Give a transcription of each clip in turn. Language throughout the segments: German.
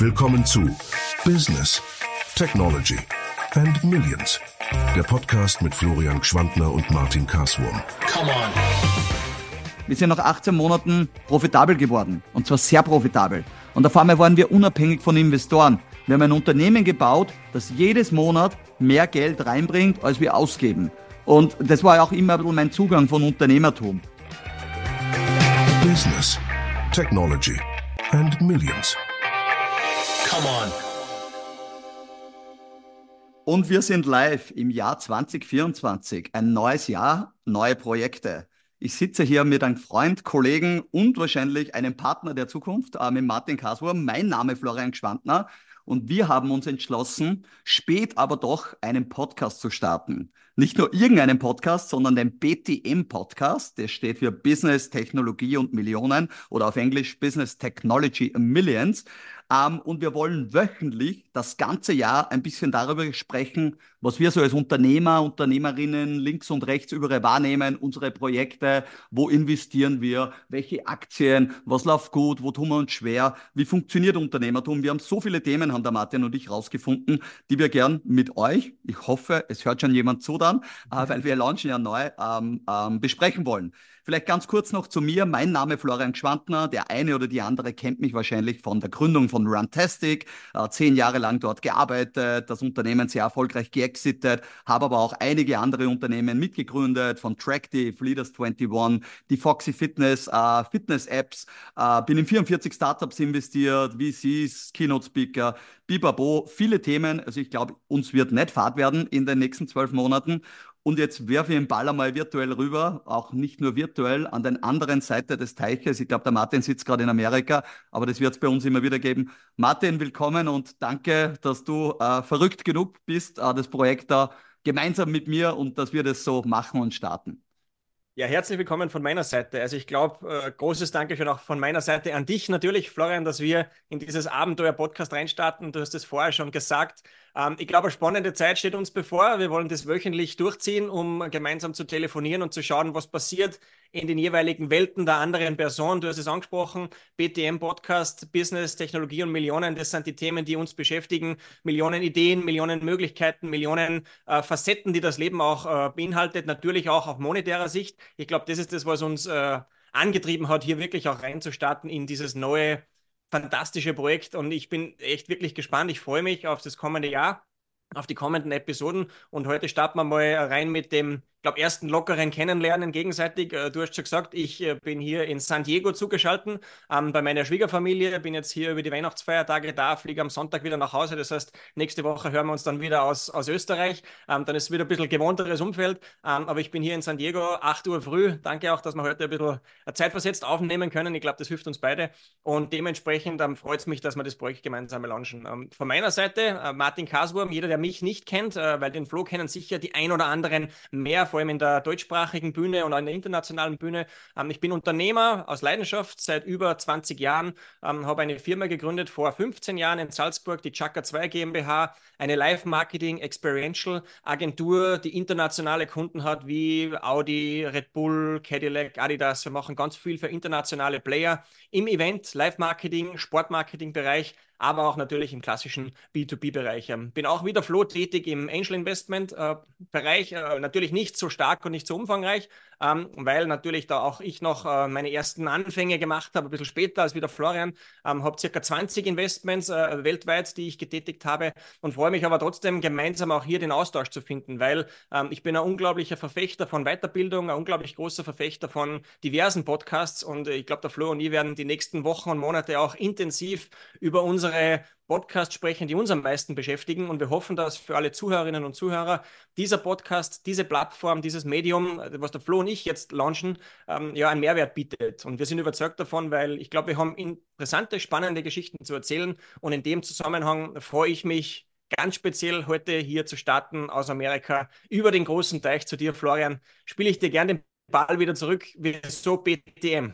Willkommen zu Business, Technology and Millions. Der Podcast mit Florian Schwantner und Martin Karswurm. Come on. Wir sind nach 18 Monaten profitabel geworden. Und zwar sehr profitabel. Und auf einmal waren wir unabhängig von Investoren. Wir haben ein Unternehmen gebaut, das jedes Monat mehr Geld reinbringt, als wir ausgeben. Und das war auch immer ein bisschen mein Zugang von Unternehmertum. Business, Technology and Millions. Come on. Und wir sind live im Jahr 2024. Ein neues Jahr, neue Projekte. Ich sitze hier mit einem Freund, Kollegen und wahrscheinlich einem Partner der Zukunft, äh, mit Martin Kaswurm. Mein Name Florian Gschwandner. Und wir haben uns entschlossen, spät aber doch einen Podcast zu starten. Nicht nur irgendeinen Podcast, sondern den BTM-Podcast. Der steht für Business, Technologie und Millionen oder auf Englisch Business Technology Millions. Ähm, und wir wollen wöchentlich das ganze Jahr ein bisschen darüber sprechen, was wir so als Unternehmer, Unternehmerinnen links und rechts überall wahrnehmen, unsere Projekte, wo investieren wir, welche Aktien, was läuft gut, wo tun wir uns schwer, wie funktioniert Unternehmertum. Wir haben so viele Themen, haben der Martin und ich rausgefunden, die wir gern mit euch, ich hoffe, es hört schon jemand zu dann, äh, weil wir launchen ja neu, ähm, ähm, besprechen wollen. Vielleicht ganz kurz noch zu mir. Mein Name Florian Schwantner. Der eine oder die andere kennt mich wahrscheinlich von der Gründung von Runtastic. Äh, zehn Jahre lang dort gearbeitet, das Unternehmen sehr erfolgreich geexitet, habe aber auch einige andere Unternehmen mitgegründet, von Tractive, Leaders 21, die Foxy Fitness, äh, Fitness-Apps. Äh, bin in 44 Startups investiert, VCs, Keynote-Speaker, Bibabo, viele Themen. Also ich glaube, uns wird nicht fad werden in den nächsten zwölf Monaten. Und jetzt werfe ich den Ball einmal virtuell rüber, auch nicht nur virtuell, an den anderen Seite des Teiches. Ich glaube, der Martin sitzt gerade in Amerika, aber das wird es bei uns immer wieder geben. Martin, willkommen und danke, dass du äh, verrückt genug bist, äh, das Projekt da gemeinsam mit mir und dass wir das so machen und starten. Ja, herzlich willkommen von meiner Seite. Also ich glaube, äh, großes Dankeschön auch von meiner Seite an dich natürlich, Florian, dass wir in dieses Abenteuer-Podcast reinstarten. Du hast es vorher schon gesagt. Ähm, ich glaube, eine spannende Zeit steht uns bevor. Wir wollen das wöchentlich durchziehen, um gemeinsam zu telefonieren und zu schauen, was passiert in den jeweiligen Welten der anderen Person. Du hast es angesprochen, BTM Podcast, Business, Technologie und Millionen, das sind die Themen, die uns beschäftigen. Millionen Ideen, Millionen Möglichkeiten, Millionen äh, Facetten, die das Leben auch äh, beinhaltet, natürlich auch auf monetärer Sicht. Ich glaube, das ist das, was uns äh, angetrieben hat, hier wirklich auch reinzustarten in dieses neue fantastische Projekt und ich bin echt wirklich gespannt. Ich freue mich auf das kommende Jahr, auf die kommenden Episoden und heute starten wir mal rein mit dem glaube, ersten lockeren Kennenlernen gegenseitig. Äh, du hast schon gesagt, ich äh, bin hier in San Diego zugeschaltet ähm, bei meiner Schwiegerfamilie, bin jetzt hier über die Weihnachtsfeiertage da, fliege am Sonntag wieder nach Hause. Das heißt, nächste Woche hören wir uns dann wieder aus, aus Österreich. Ähm, dann ist wieder ein bisschen gewohnteres Umfeld. Ähm, aber ich bin hier in San Diego, 8 Uhr früh. Danke auch, dass wir heute ein bisschen zeitversetzt aufnehmen können. Ich glaube, das hilft uns beide. Und dementsprechend ähm, freut es mich, dass wir das Projekt gemeinsam launchen. Ähm, von meiner Seite, äh, Martin Kaswurm, jeder, der mich nicht kennt, äh, weil den Flo kennen sicher die ein oder anderen mehr vor allem in der deutschsprachigen Bühne und an der internationalen Bühne. Ähm, ich bin Unternehmer aus Leidenschaft seit über 20 Jahren, ähm, habe eine Firma gegründet vor 15 Jahren in Salzburg, die Chaka 2 GmbH, eine Live-Marketing Experiential Agentur, die internationale Kunden hat wie Audi, Red Bull, Cadillac, Adidas. Wir machen ganz viel für internationale Player im Event, Live-Marketing, Sportmarketing-Bereich aber auch natürlich im klassischen B2B-Bereich. Ähm, bin auch wieder Flo tätig im Angel Investment-Bereich, äh, äh, natürlich nicht so stark und nicht so umfangreich, ähm, weil natürlich da auch ich noch äh, meine ersten Anfänge gemacht habe, ein bisschen später als wieder Florian. Ähm, habe circa 20 Investments äh, weltweit, die ich getätigt habe und freue mich aber trotzdem gemeinsam auch hier den Austausch zu finden, weil ähm, ich bin ein unglaublicher Verfechter von Weiterbildung, ein unglaublich großer Verfechter von diversen Podcasts und äh, ich glaube, der Flo und ich werden die nächsten Wochen und Monate auch intensiv über unsere Podcasts sprechen, die uns am meisten beschäftigen. Und wir hoffen, dass für alle Zuhörerinnen und Zuhörer dieser Podcast, diese Plattform, dieses Medium, was der Flo und ich jetzt launchen, ähm, ja, einen Mehrwert bietet. Und wir sind überzeugt davon, weil ich glaube, wir haben interessante, spannende Geschichten zu erzählen. Und in dem Zusammenhang freue ich mich, ganz speziell heute hier zu starten aus Amerika über den großen Teich zu dir, Florian. Spiele ich dir gerne den Ball wieder zurück. Wieso BTM?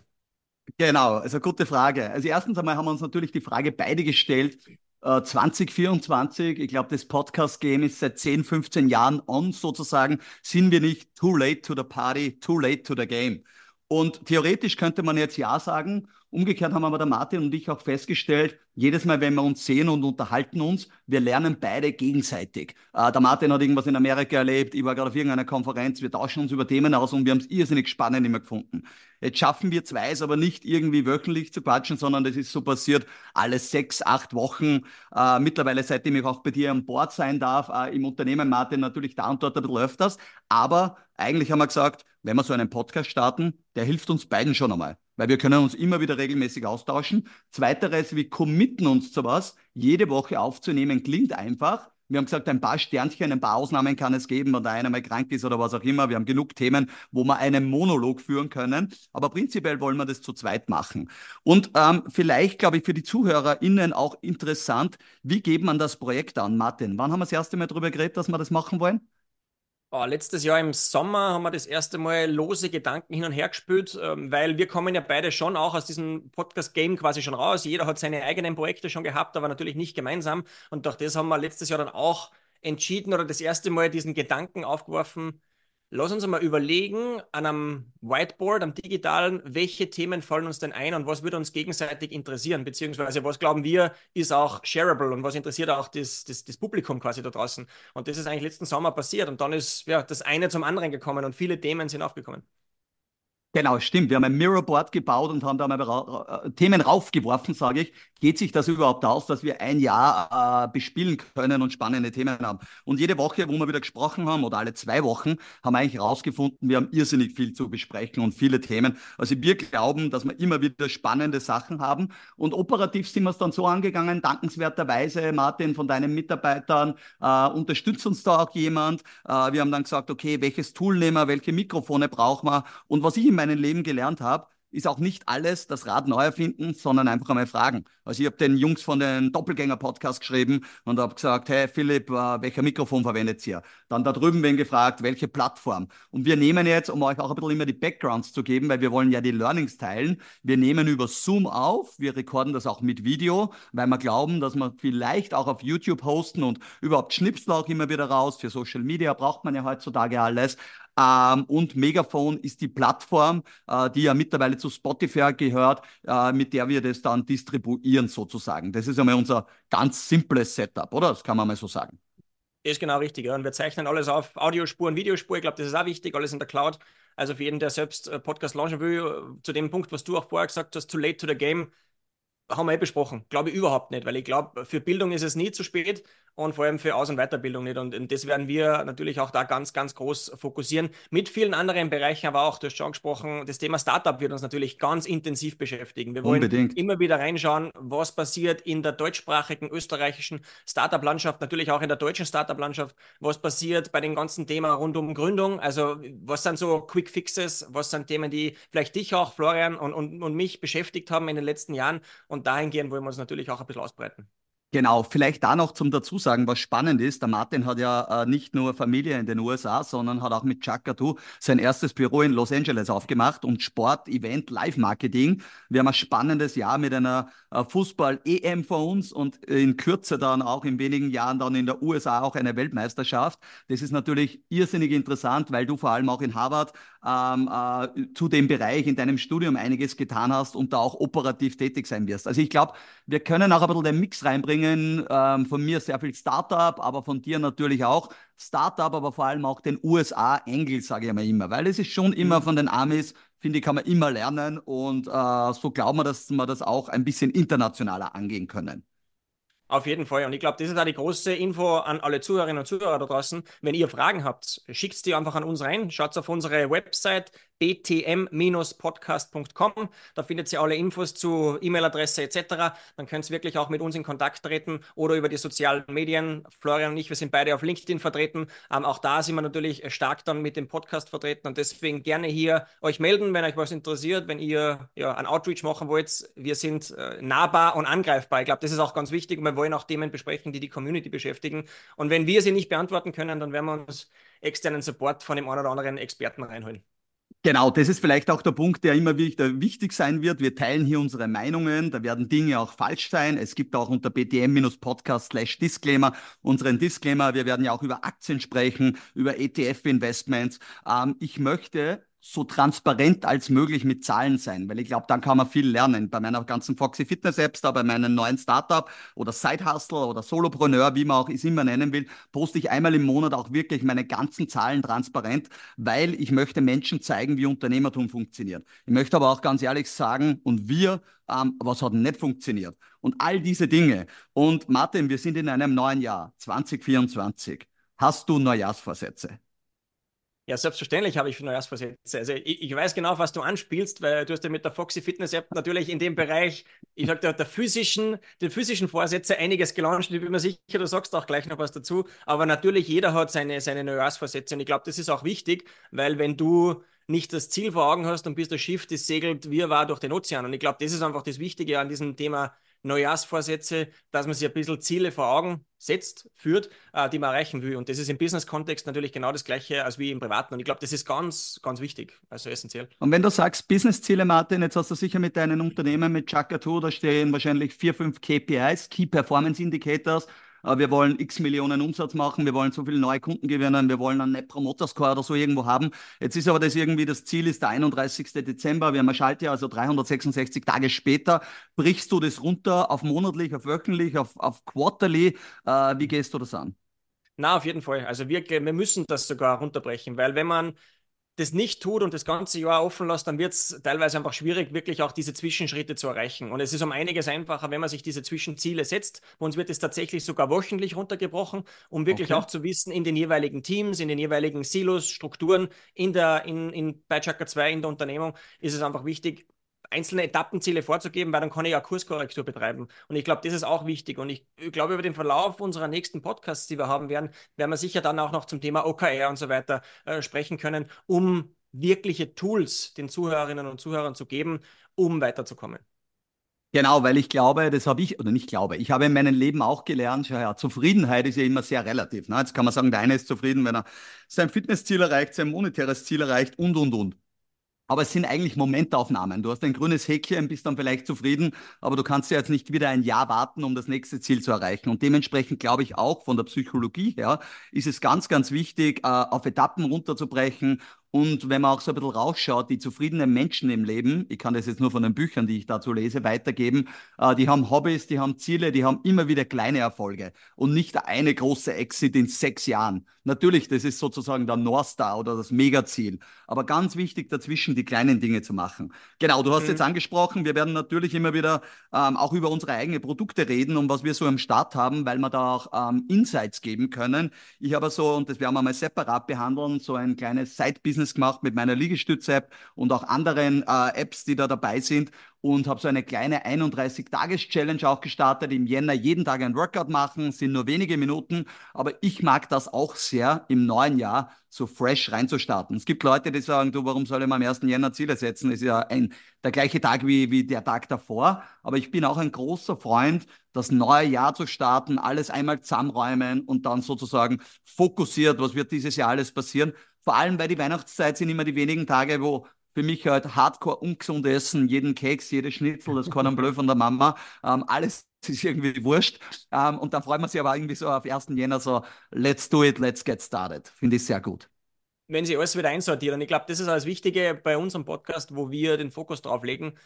Genau, also gute Frage. Also erstens einmal haben wir uns natürlich die Frage beide gestellt, 2024, äh, ich glaube, das Podcast-Game ist seit 10, 15 Jahren on sozusagen, sind wir nicht too late to the party, too late to the game. Und theoretisch könnte man jetzt ja sagen, umgekehrt haben aber der Martin und ich auch festgestellt, jedes Mal, wenn wir uns sehen und unterhalten uns, wir lernen beide gegenseitig. Äh, der Martin hat irgendwas in Amerika erlebt, ich war gerade auf irgendeiner Konferenz, wir tauschen uns über Themen aus und wir haben es irrsinnig spannend immer gefunden. Jetzt schaffen wir zwei es aber nicht irgendwie wöchentlich zu quatschen, sondern das ist so passiert alle sechs, acht Wochen. Äh, mittlerweile, seitdem ich auch bei dir an Bord sein darf, äh, im Unternehmen, Martin, natürlich da und dort ein bisschen öfters. Aber eigentlich haben wir gesagt, wenn wir so einen Podcast starten, der hilft uns beiden schon einmal, weil wir können uns immer wieder regelmäßig austauschen. Zweiteres, wir committen uns zu was, jede Woche aufzunehmen, klingt einfach. Wir haben gesagt, ein paar Sternchen, ein paar Ausnahmen kann es geben, wenn der eine mal krank ist oder was auch immer. Wir haben genug Themen, wo wir einen Monolog führen können. Aber prinzipiell wollen wir das zu zweit machen. Und ähm, vielleicht, glaube ich, für die ZuhörerInnen auch interessant, wie geht man das Projekt an? Martin, wann haben wir das erste Mal darüber geredet, dass wir das machen wollen? Oh, letztes Jahr im Sommer haben wir das erste Mal lose Gedanken hin und her gespült, ähm, weil wir kommen ja beide schon auch aus diesem Podcast-Game quasi schon raus. Jeder hat seine eigenen Projekte schon gehabt, aber natürlich nicht gemeinsam. Und durch das haben wir letztes Jahr dann auch entschieden oder das erste Mal diesen Gedanken aufgeworfen, Lass uns mal überlegen an einem Whiteboard, am digitalen, welche Themen fallen uns denn ein und was würde uns gegenseitig interessieren, beziehungsweise was glauben wir ist auch shareable und was interessiert auch das, das, das Publikum quasi da draußen. Und das ist eigentlich letzten Sommer passiert und dann ist ja das eine zum anderen gekommen und viele Themen sind aufgekommen. Genau, stimmt. Wir haben ein Mirrorboard gebaut und haben da mal ra äh, Themen raufgeworfen, sage ich. Geht sich das überhaupt aus, dass wir ein Jahr äh, bespielen können und spannende Themen haben? Und jede Woche, wo wir wieder gesprochen haben, oder alle zwei Wochen, haben wir eigentlich herausgefunden, wir haben irrsinnig viel zu besprechen und viele Themen. Also wir glauben, dass wir immer wieder spannende Sachen haben. Und operativ sind wir es dann so angegangen, dankenswerterweise, Martin, von deinen Mitarbeitern, äh, unterstützt uns da auch jemand. Äh, wir haben dann gesagt, okay, welches Tool nehmen wir, welche Mikrofone brauchen wir? Und was ich in meinem Leben gelernt habe, ist auch nicht alles das Rad neu erfinden, sondern einfach einmal fragen. Also ich habe den Jungs von den Doppelgänger-Podcast geschrieben und habe gesagt, hey Philipp, äh, welcher Mikrofon verwendet ihr? Dann da drüben wen gefragt, welche Plattform? Und wir nehmen jetzt, um euch auch ein bisschen immer die Backgrounds zu geben, weil wir wollen ja die Learnings teilen, wir nehmen über Zoom auf, wir rekorden das auch mit Video, weil wir glauben, dass wir vielleicht auch auf YouTube hosten und überhaupt schnipsen auch immer wieder raus. Für Social Media braucht man ja heutzutage alles. Ähm, und Megaphone ist die Plattform, äh, die ja mittlerweile zu Spotify gehört, äh, mit der wir das dann distribuieren sozusagen. Das ist einmal unser ganz simples Setup, oder? Das kann man mal so sagen. Ist genau richtig. Und wir zeichnen alles auf Audiospuren, Videospur. Ich glaube, das ist auch wichtig, alles in der Cloud. Also für jeden, der selbst äh, Podcast launchen will, äh, zu dem Punkt, was du auch vorher gesagt hast, too late to the game, haben wir eh besprochen. Glaube ich überhaupt nicht, weil ich glaube, für Bildung ist es nie zu spät und vor allem für Aus- und Weiterbildung nicht. Und, und, das werden wir natürlich auch da ganz, ganz groß fokussieren. Mit vielen anderen Bereichen, aber auch, du hast schon angesprochen, das Thema Startup wird uns natürlich ganz intensiv beschäftigen. Wir wollen Unbedingt. immer wieder reinschauen, was passiert in der deutschsprachigen österreichischen Startup-Landschaft, natürlich auch in der deutschen Startup-Landschaft, was passiert bei den ganzen Themen rund um Gründung. Also, was sind so Quick Fixes, was sind Themen, die vielleicht dich auch, Florian und, und, und mich beschäftigt haben in den letzten Jahren. Und dahingehend wollen wir uns natürlich auch ein bisschen ausbreiten. Genau, vielleicht da noch zum Dazusagen, was spannend ist. Der Martin hat ja äh, nicht nur Familie in den USA, sondern hat auch mit Chakatu sein erstes Büro in Los Angeles aufgemacht und Sport, Event, Live-Marketing. Wir haben ein spannendes Jahr mit einer äh, Fußball-EM vor uns und in Kürze dann auch in wenigen Jahren dann in der USA auch eine Weltmeisterschaft. Das ist natürlich irrsinnig interessant, weil du vor allem auch in Harvard ähm, äh, zu dem Bereich in deinem Studium einiges getan hast und da auch operativ tätig sein wirst. Also ich glaube, wir können auch ein bisschen den Mix reinbringen bringen. Ähm, von mir sehr viel Startup, aber von dir natürlich auch Startup, aber vor allem auch den USA-Engel, sage ich mal immer, weil es ist schon immer mhm. von den Amis, finde ich, kann man immer lernen und äh, so glauben wir, dass wir das auch ein bisschen internationaler angehen können. Auf jeden Fall. Und ich glaube, das ist auch die große Info an alle Zuhörerinnen und Zuhörer da draußen. Wenn ihr Fragen habt, schickt die einfach an uns rein. Schaut auf unsere Website btm-podcast.com. Da findet ihr alle Infos zu E-Mail-Adresse etc. Dann könnt ihr wirklich auch mit uns in Kontakt treten oder über die sozialen Medien. Florian und ich, wir sind beide auf LinkedIn vertreten. Ähm, auch da sind wir natürlich stark dann mit dem Podcast vertreten und deswegen gerne hier euch melden, wenn euch was interessiert, wenn ihr ja, einen Outreach machen wollt. Wir sind äh, nahbar und angreifbar. Ich glaube, das ist auch ganz wichtig und wir wollen auch Themen besprechen, die die Community beschäftigen. Und wenn wir sie nicht beantworten können, dann werden wir uns externen Support von dem einen oder anderen Experten reinholen. Genau, das ist vielleicht auch der Punkt, der immer wieder wichtig sein wird. Wir teilen hier unsere Meinungen, da werden Dinge auch falsch sein. Es gibt auch unter btm-podcast slash Disclaimer unseren Disclaimer. Wir werden ja auch über Aktien sprechen, über ETF-Investments. Ähm, ich möchte so transparent als möglich mit Zahlen sein, weil ich glaube, dann kann man viel lernen. Bei meiner ganzen Foxy Fitness Apps, da bei meinem neuen Startup oder Side Hustle oder Solopreneur, wie man auch es immer nennen will, poste ich einmal im Monat auch wirklich meine ganzen Zahlen transparent, weil ich möchte Menschen zeigen, wie Unternehmertum funktioniert. Ich möchte aber auch ganz ehrlich sagen, und wir, ähm, was hat nicht funktioniert? Und all diese Dinge. Und Martin, wir sind in einem neuen Jahr, 2024. Hast du Neujahrsvorsätze? Ja, selbstverständlich habe ich Neujahrsvorsätze. Also ich, ich, weiß genau, was du anspielst, weil du hast ja mit der Foxy Fitness App natürlich in dem Bereich, ich sag der, der physischen, den physischen Vorsätze einiges gelauncht. Ich bin mir sicher, du sagst auch gleich noch was dazu. Aber natürlich, jeder hat seine, seine Neujahrsvorsätze. Und ich glaube, das ist auch wichtig, weil wenn du nicht das Ziel vor Augen hast und bist das Schiff, das segelt wir war durch den Ozean. Und ich glaube, das ist einfach das Wichtige an diesem Thema Neujahrsvorsätze, dass man sich ein bisschen Ziele vor Augen setzt, führt, äh, die man erreichen will. Und das ist im Business-Kontext natürlich genau das Gleiche als wie im Privaten. Und ich glaube, das ist ganz, ganz wichtig, also essentiell. Und wenn du sagst Business-Ziele, Martin, jetzt hast du sicher mit deinen Unternehmen, mit Chaka da stehen wahrscheinlich vier, fünf KPIs, Key Performance Indicators, äh, wir wollen x Millionen Umsatz machen, wir wollen so viele neue Kunden gewinnen, wir wollen einen Net Promoter Score oder so irgendwo haben. Jetzt ist aber das irgendwie, das Ziel ist der 31. Dezember, wir haben ein Schaltjahr, also 366 Tage später. Brichst du das runter auf monatlich, auf wöchentlich, auf, auf quarterly? Äh, wie gehst du das an? Na, auf jeden Fall. Also wir, wir müssen das sogar runterbrechen, weil wenn man das nicht tut und das ganze Jahr offen lässt, dann wird es teilweise einfach schwierig, wirklich auch diese Zwischenschritte zu erreichen. Und es ist um einiges einfacher, wenn man sich diese Zwischenziele setzt. Bei uns wird es tatsächlich sogar wöchentlich runtergebrochen, um wirklich okay. auch zu wissen, in den jeweiligen Teams, in den jeweiligen Silos, Strukturen, in der, in, in, bei Chakra 2, in der Unternehmung, ist es einfach wichtig, einzelne Etappenziele vorzugeben, weil dann kann ich ja Kurskorrektur betreiben. Und ich glaube, das ist auch wichtig. Und ich, glaube, über den Verlauf unserer nächsten Podcasts, die wir haben werden, werden wir sicher dann auch noch zum Thema OKR und so weiter äh, sprechen können, um wirkliche Tools den Zuhörerinnen und Zuhörern zu geben, um weiterzukommen. Genau, weil ich glaube, das habe ich, oder nicht glaube, ich habe in meinem Leben auch gelernt, ja, Zufriedenheit ist ja immer sehr relativ. Ne? Jetzt kann man sagen, der eine ist zufrieden, wenn er sein Fitnessziel erreicht, sein monetäres Ziel erreicht und, und, und. Aber es sind eigentlich Momentaufnahmen. Du hast ein grünes Häkchen, bist dann vielleicht zufrieden, aber du kannst ja jetzt nicht wieder ein Jahr warten, um das nächste Ziel zu erreichen. Und dementsprechend glaube ich auch von der Psychologie her ist es ganz, ganz wichtig, äh, auf Etappen runterzubrechen und wenn man auch so ein bisschen rausschaut, die zufriedenen Menschen im Leben, ich kann das jetzt nur von den Büchern, die ich dazu lese, weitergeben, äh, die haben Hobbys, die haben Ziele, die haben immer wieder kleine Erfolge und nicht eine große Exit in sechs Jahren. Natürlich, das ist sozusagen der North Star oder das Megaziel. Aber ganz wichtig, dazwischen die kleinen Dinge zu machen. Genau, du hast mhm. jetzt angesprochen, wir werden natürlich immer wieder ähm, auch über unsere eigenen Produkte reden und was wir so am Start haben, weil wir da auch ähm, Insights geben können. Ich habe so, und das werden wir mal separat behandeln, so ein kleines Side-Business gemacht mit meiner Liegestütz-App und auch anderen äh, Apps, die da dabei sind und habe so eine kleine 31-Tages-Challenge auch gestartet. Im Jänner jeden Tag ein Workout machen, sind nur wenige Minuten, aber ich mag das auch sehr im neuen Jahr so fresh reinzustarten. Es gibt Leute, die sagen, du, warum soll ich mal am 1. Jänner Ziele setzen? Ist ja ein, der gleiche Tag wie, wie der Tag davor. Aber ich bin auch ein großer Freund, das neue Jahr zu starten, alles einmal zusammenräumen und dann sozusagen fokussiert, was wird dieses Jahr alles passieren. Vor allem, weil die Weihnachtszeit sind immer die wenigen Tage, wo für mich halt hardcore ungesund essen, jeden Keks, jede Schnitzel, das Cordon Bleu von der Mama, ähm, alles ist irgendwie wurscht. Ähm, und dann freut man sich aber irgendwie so auf 1. Jänner so, let's do it, let's get started. Finde ich sehr gut. Wenn sie alles wieder einsortieren. Ich glaube, das ist das Wichtige bei unserem Podcast, wo wir den Fokus drauf legen.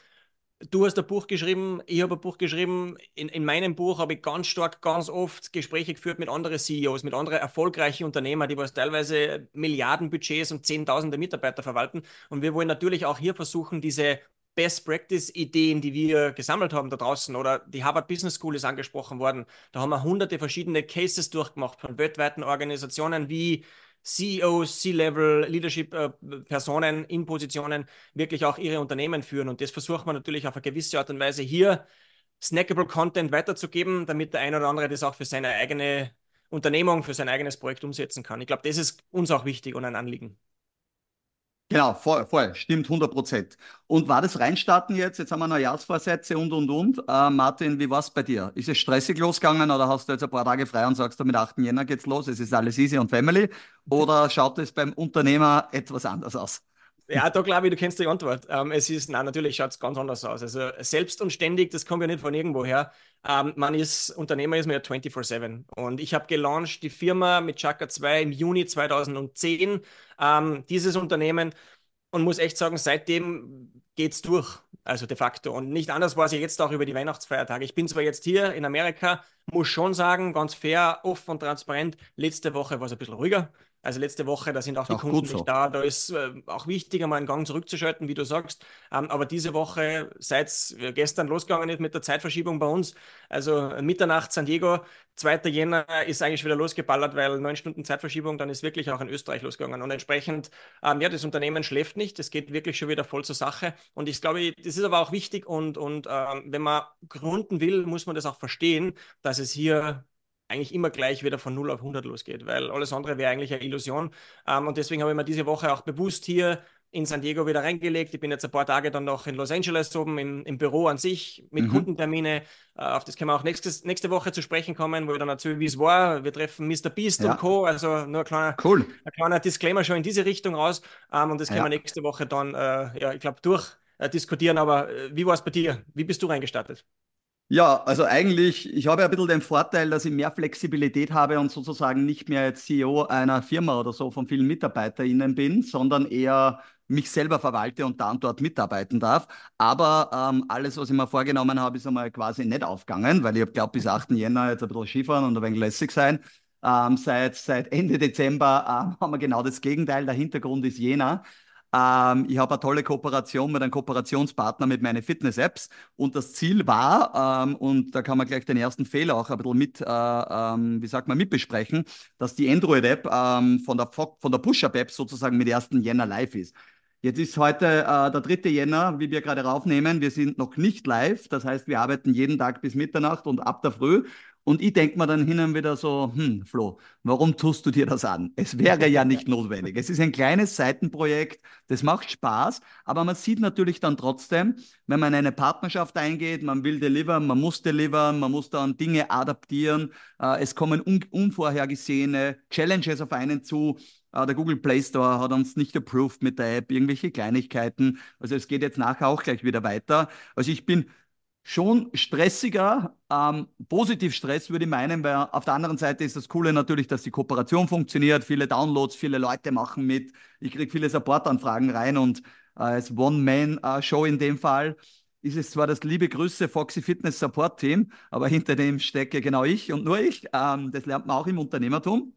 Du hast ein Buch geschrieben, ich habe ein Buch geschrieben. In, in meinem Buch habe ich ganz stark, ganz oft Gespräche geführt mit anderen CEOs, mit anderen erfolgreichen Unternehmern, die was teilweise Milliardenbudgets und Zehntausende Mitarbeiter verwalten. Und wir wollen natürlich auch hier versuchen, diese Best Practice Ideen, die wir gesammelt haben da draußen oder die Harvard Business School ist angesprochen worden. Da haben wir hunderte verschiedene Cases durchgemacht von weltweiten Organisationen wie CEOs, C-Level, Leadership-Personen in Positionen wirklich auch ihre Unternehmen führen. Und das versucht man natürlich auf eine gewisse Art und Weise hier snackable Content weiterzugeben, damit der eine oder andere das auch für seine eigene Unternehmung, für sein eigenes Projekt umsetzen kann. Ich glaube, das ist uns auch wichtig und ein Anliegen. Genau, voll, voll, stimmt 100 Prozent. Und war das Reinstarten jetzt? Jetzt haben wir Neujahrsvorsätze und, und, und. Äh, Martin, wie war es bei dir? Ist es stressig losgegangen oder hast du jetzt ein paar Tage frei und sagst du, mit 8. Jänner geht's los, es ist alles easy und family? Oder schaut es beim Unternehmer etwas anders aus? Ja, da glaube ich, du kennst die Antwort. Ähm, es ist, nein, natürlich schaut es ganz anders aus. Also selbst und ständig, das kommt ja nicht von irgendwoher. Ähm, man ist, Unternehmer ist mir ja 24-7. Und ich habe gelauncht die Firma mit Chaka 2 im Juni 2010. Ähm, dieses Unternehmen und muss echt sagen, seitdem geht es durch, also de facto. Und nicht anders war es jetzt auch über die Weihnachtsfeiertage. Ich bin zwar jetzt hier in Amerika, muss schon sagen, ganz fair, offen und transparent, letzte Woche war es ein bisschen ruhiger. Also letzte Woche, da sind auch die auch Kunden so. nicht da. Da ist äh, auch wichtig, einmal einen Gang zurückzuschalten, wie du sagst. Ähm, aber diese Woche, seit es gestern losgegangen ist mit der Zeitverschiebung bei uns, also Mitternacht San Diego, 2. Jänner ist eigentlich wieder losgeballert, weil neun Stunden Zeitverschiebung, dann ist wirklich auch in Österreich losgegangen. Und entsprechend, ähm, ja, das Unternehmen schläft nicht. Es geht wirklich schon wieder voll zur Sache. Und ich glaube, das ist aber auch wichtig. Und, und ähm, wenn man gründen will, muss man das auch verstehen, dass es hier eigentlich immer gleich wieder von 0 auf 100 losgeht, weil alles andere wäre eigentlich eine Illusion. Ähm, und deswegen habe ich mir diese Woche auch bewusst hier in San Diego wieder reingelegt. Ich bin jetzt ein paar Tage dann noch in Los Angeles oben im, im Büro an sich mit mhm. Kundentermine. Äh, auf das können wir auch nächstes, nächste Woche zu sprechen kommen, wo ich dann erzähle, wie es war. Wir treffen Mr. Beast ja. und Co. Also nur ein kleiner, cool. ein kleiner Disclaimer schon in diese Richtung raus. Ähm, und das können ja. wir nächste Woche dann, äh, ja, ich glaube, durch äh, diskutieren. Aber äh, wie war es bei dir? Wie bist du reingestartet? Ja, also eigentlich, ich habe ja ein bisschen den Vorteil, dass ich mehr Flexibilität habe und sozusagen nicht mehr jetzt CEO einer Firma oder so von vielen MitarbeiterInnen bin, sondern eher mich selber verwalte und da und dort mitarbeiten darf. Aber ähm, alles, was ich mir vorgenommen habe, ist einmal quasi nicht aufgegangen, weil ich habe glaubt, bis 8. Jänner jetzt ein bisschen Skifahren und ein wenig lässig sein. Ähm, seit, seit Ende Dezember ähm, haben wir genau das Gegenteil. Der Hintergrund ist jener. Ähm, ich habe eine tolle Kooperation mit einem Kooperationspartner mit meinen Fitness-Apps und das Ziel war, ähm, und da kann man gleich den ersten Fehler auch ein bisschen mit, äh, ähm, wie sagt man, mitbesprechen, dass die Android-App ähm, von der, von der Push-Up-App sozusagen mit 1. Jänner live ist. Jetzt ist heute äh, der 3. Jänner, wie wir gerade raufnehmen. Wir sind noch nicht live. Das heißt, wir arbeiten jeden Tag bis Mitternacht und ab der Früh. Und ich denke mir dann hin und wieder so, hm, Flo, warum tust du dir das an? Es wäre ja nicht notwendig. Es ist ein kleines Seitenprojekt, das macht Spaß, aber man sieht natürlich dann trotzdem, wenn man eine Partnerschaft eingeht, man will delivern, man muss delivern, man muss dann Dinge adaptieren, äh, es kommen un unvorhergesehene Challenges auf einen zu. Uh, der Google Play Store hat uns nicht approved mit der App, irgendwelche Kleinigkeiten. Also es geht jetzt nachher auch gleich wieder weiter. Also ich bin schon stressiger, ähm, positiv Stress würde ich meinen, weil auf der anderen Seite ist das Coole natürlich, dass die Kooperation funktioniert, viele Downloads, viele Leute machen mit, ich kriege viele Supportanfragen rein und äh, als One-Man-Show in dem Fall ist es zwar das liebe Grüße Foxy Fitness Support Team, aber hinter dem stecke genau ich und nur ich. Ähm, das lernt man auch im Unternehmertum.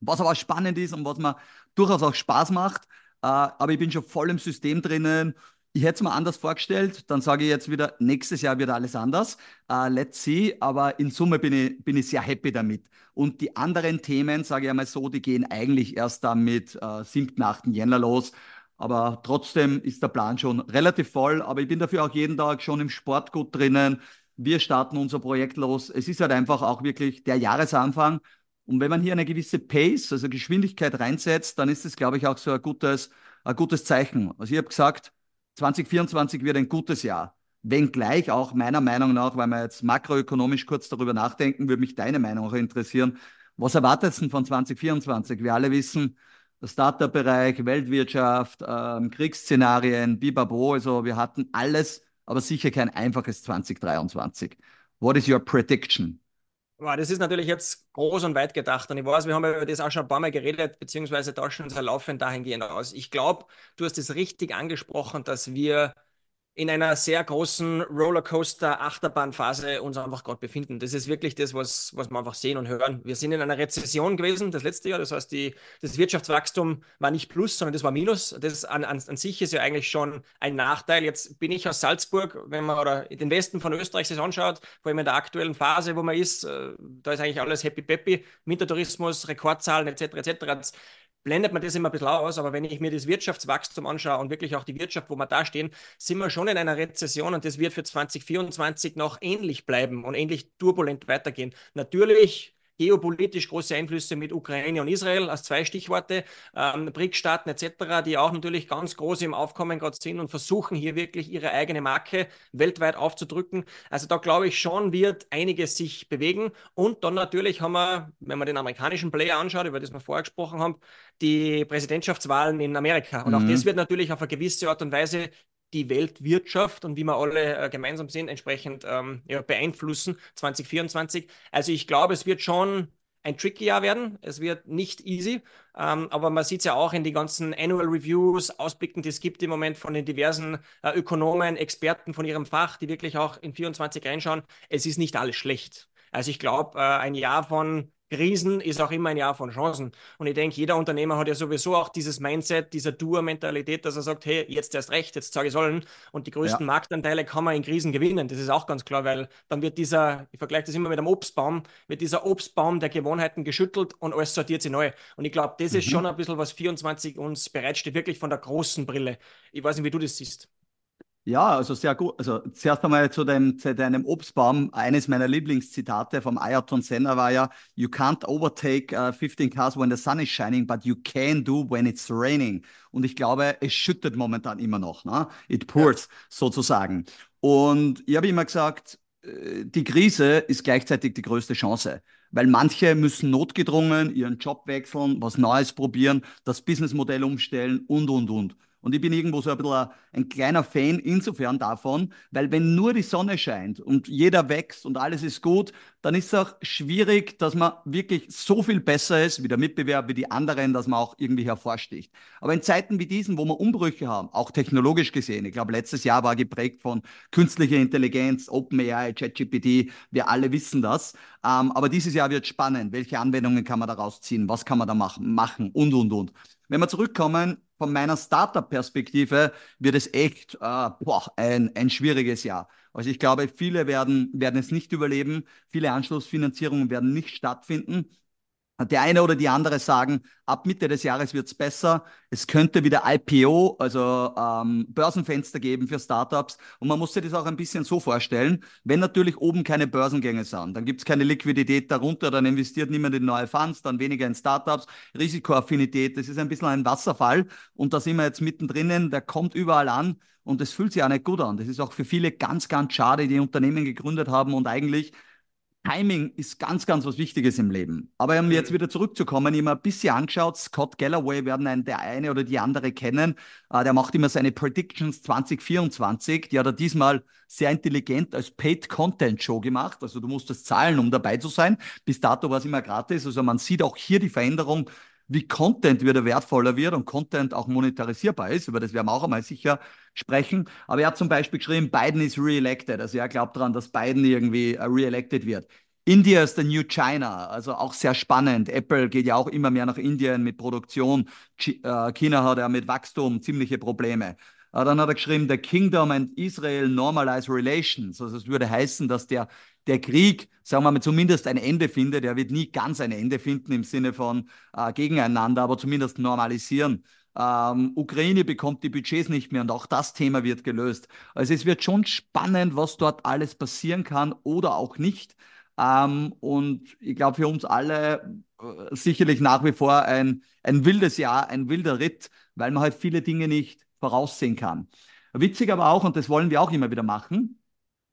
Was aber spannend ist und was mir durchaus auch Spaß macht, äh, aber ich bin schon voll im System drinnen ich hätte es mir anders vorgestellt, dann sage ich jetzt wieder, nächstes Jahr wird alles anders. Uh, let's see, aber in Summe bin ich, bin ich sehr happy damit. Und die anderen Themen, sage ich einmal so, die gehen eigentlich erst dann mit uh, 7., 8. Jänner los. Aber trotzdem ist der Plan schon relativ voll. Aber ich bin dafür auch jeden Tag schon im Sport gut drinnen. Wir starten unser Projekt los. Es ist halt einfach auch wirklich der Jahresanfang. Und wenn man hier eine gewisse Pace, also Geschwindigkeit reinsetzt, dann ist es, glaube ich, auch so ein gutes, ein gutes Zeichen. Also ich habe gesagt, 2024 wird ein gutes Jahr. Wenngleich auch meiner Meinung nach, weil wir jetzt makroökonomisch kurz darüber nachdenken, würde mich deine Meinung auch interessieren. Was erwartet denn von 2024? Wir alle wissen, der Startup-Bereich, Weltwirtschaft, ähm, Kriegsszenarien, Bibabo, also wir hatten alles, aber sicher kein einfaches 2023. What is your prediction? Das ist natürlich jetzt groß und weit gedacht. Und ich weiß, wir haben über das auch schon ein paar Mal geredet, beziehungsweise tauschen uns ja laufend dahingehend aus. Ich glaube, du hast es richtig angesprochen, dass wir in einer sehr großen Rollercoaster-Achterbahnphase uns einfach gerade befinden. Das ist wirklich das, was, was wir einfach sehen und hören. Wir sind in einer Rezession gewesen, das letzte Jahr. Das heißt, die, das Wirtschaftswachstum war nicht Plus, sondern das war Minus. Das an, an, an sich ist ja eigentlich schon ein Nachteil. Jetzt bin ich aus Salzburg, wenn man oder den Westen von Österreich sich anschaut, vor allem in der aktuellen Phase, wo man ist, äh, da ist eigentlich alles happy peppy. Wintertourismus, Rekordzahlen etc. etc blendet man das immer ein bisschen aus, aber wenn ich mir das Wirtschaftswachstum anschaue und wirklich auch die Wirtschaft, wo wir da stehen, sind wir schon in einer Rezession und das wird für 2024 noch ähnlich bleiben und ähnlich turbulent weitergehen. Natürlich geopolitisch große Einflüsse mit Ukraine und Israel als zwei Stichworte, ähm, BRIC-Staaten etc., die auch natürlich ganz groß im Aufkommen gerade sind und versuchen hier wirklich ihre eigene Marke weltweit aufzudrücken. Also da glaube ich schon wird einiges sich bewegen und dann natürlich haben wir, wenn man den amerikanischen Player anschaut, über das wir vorher gesprochen haben, die Präsidentschaftswahlen in Amerika und mhm. auch das wird natürlich auf eine gewisse Art und Weise die Weltwirtschaft und wie wir alle äh, gemeinsam sind, entsprechend ähm, ja, beeinflussen 2024. Also ich glaube, es wird schon ein tricky Jahr werden. Es wird nicht easy, ähm, aber man sieht es ja auch in die ganzen Annual Reviews, Ausblicken, die es gibt im Moment von den diversen äh, Ökonomen, Experten von ihrem Fach, die wirklich auch in 24 reinschauen. Es ist nicht alles schlecht. Also ich glaube, äh, ein Jahr von Krisen ist auch immer ein Jahr von Chancen. Und ich denke, jeder Unternehmer hat ja sowieso auch dieses Mindset, diese Dur-Mentalität, dass er sagt, hey, jetzt erst recht, jetzt sage ich sollen. Und die größten ja. Marktanteile kann man in Krisen gewinnen. Das ist auch ganz klar, weil dann wird dieser, ich vergleiche das immer mit einem Obstbaum, wird dieser Obstbaum der Gewohnheiten geschüttelt und alles sortiert sich neu. Und ich glaube, das mhm. ist schon ein bisschen, was 24 uns bereitsteht, wirklich von der großen Brille. Ich weiß nicht, wie du das siehst. Ja, also sehr gut. Also zuerst einmal zu, dem, zu deinem Obstbaum. Eines meiner Lieblingszitate vom Ayrton Senna war ja, You can't overtake uh, 15 cars when the sun is shining, but you can do when it's raining. Und ich glaube, es schüttet momentan immer noch. Ne? It pours ja. sozusagen. Und ich habe immer gesagt, äh, die Krise ist gleichzeitig die größte Chance weil manche müssen notgedrungen ihren Job wechseln, was Neues probieren, das Businessmodell umstellen und, und, und. Und ich bin irgendwo so ein bisschen ein kleiner Fan insofern davon, weil wenn nur die Sonne scheint und jeder wächst und alles ist gut, dann ist es auch schwierig, dass man wirklich so viel besser ist wie der Mitbewerb, wie die anderen, dass man auch irgendwie hervorsticht. Aber in Zeiten wie diesen, wo wir Umbrüche haben, auch technologisch gesehen, ich glaube, letztes Jahr war geprägt von künstlicher Intelligenz, OpenAI, ChatGPT, wir alle wissen das. Ähm, aber dieses Jahr wird spannend. Welche Anwendungen kann man daraus ziehen? Was kann man da machen? machen und, und, und. Wenn wir zurückkommen, von meiner Startup-Perspektive wird es echt äh, boah, ein, ein schwieriges Jahr. Also ich glaube, viele werden, werden es nicht überleben, viele Anschlussfinanzierungen werden nicht stattfinden der eine oder die andere sagen, ab Mitte des Jahres wird es besser. Es könnte wieder IPO, also ähm, Börsenfenster geben für Startups. Und man muss sich das auch ein bisschen so vorstellen, wenn natürlich oben keine Börsengänge sind, dann gibt es keine Liquidität darunter, dann investiert niemand in neue Funds, dann weniger in Startups, Risikoaffinität, das ist ein bisschen ein Wasserfall. Und da sind wir jetzt mittendrin, der kommt überall an und das fühlt sich auch nicht gut an. Das ist auch für viele ganz, ganz schade, die Unternehmen gegründet haben und eigentlich Timing ist ganz, ganz was Wichtiges im Leben. Aber um jetzt wieder zurückzukommen, ich habe ein bisschen angeschaut, Scott Galloway werden einen, der eine oder die andere kennen. Uh, der macht immer seine Predictions 2024. Die hat er diesmal sehr intelligent als Paid Content Show gemacht. Also du musst das zahlen, um dabei zu sein. Bis dato war es immer gratis. Also man sieht auch hier die Veränderung wie Content wieder wertvoller wird und Content auch monetarisierbar ist. Über das werden wir auch einmal sicher sprechen. Aber er hat zum Beispiel geschrieben, Biden ist re-elected. Also er glaubt daran, dass Biden irgendwie äh, re-elected wird. India ist the new China, also auch sehr spannend. Apple geht ja auch immer mehr nach Indien mit Produktion. Äh, China hat ja mit Wachstum ziemliche Probleme. Äh, dann hat er geschrieben, the Kingdom and Israel normalize relations. Also es würde heißen, dass der der Krieg, sagen wir mal, zumindest ein Ende findet. Er wird nie ganz ein Ende finden im Sinne von äh, gegeneinander, aber zumindest normalisieren. Ähm, Ukraine bekommt die Budgets nicht mehr und auch das Thema wird gelöst. Also es wird schon spannend, was dort alles passieren kann oder auch nicht. Ähm, und ich glaube für uns alle äh, sicherlich nach wie vor ein, ein wildes Jahr, ein wilder Ritt, weil man halt viele Dinge nicht voraussehen kann. Witzig aber auch, und das wollen wir auch immer wieder machen,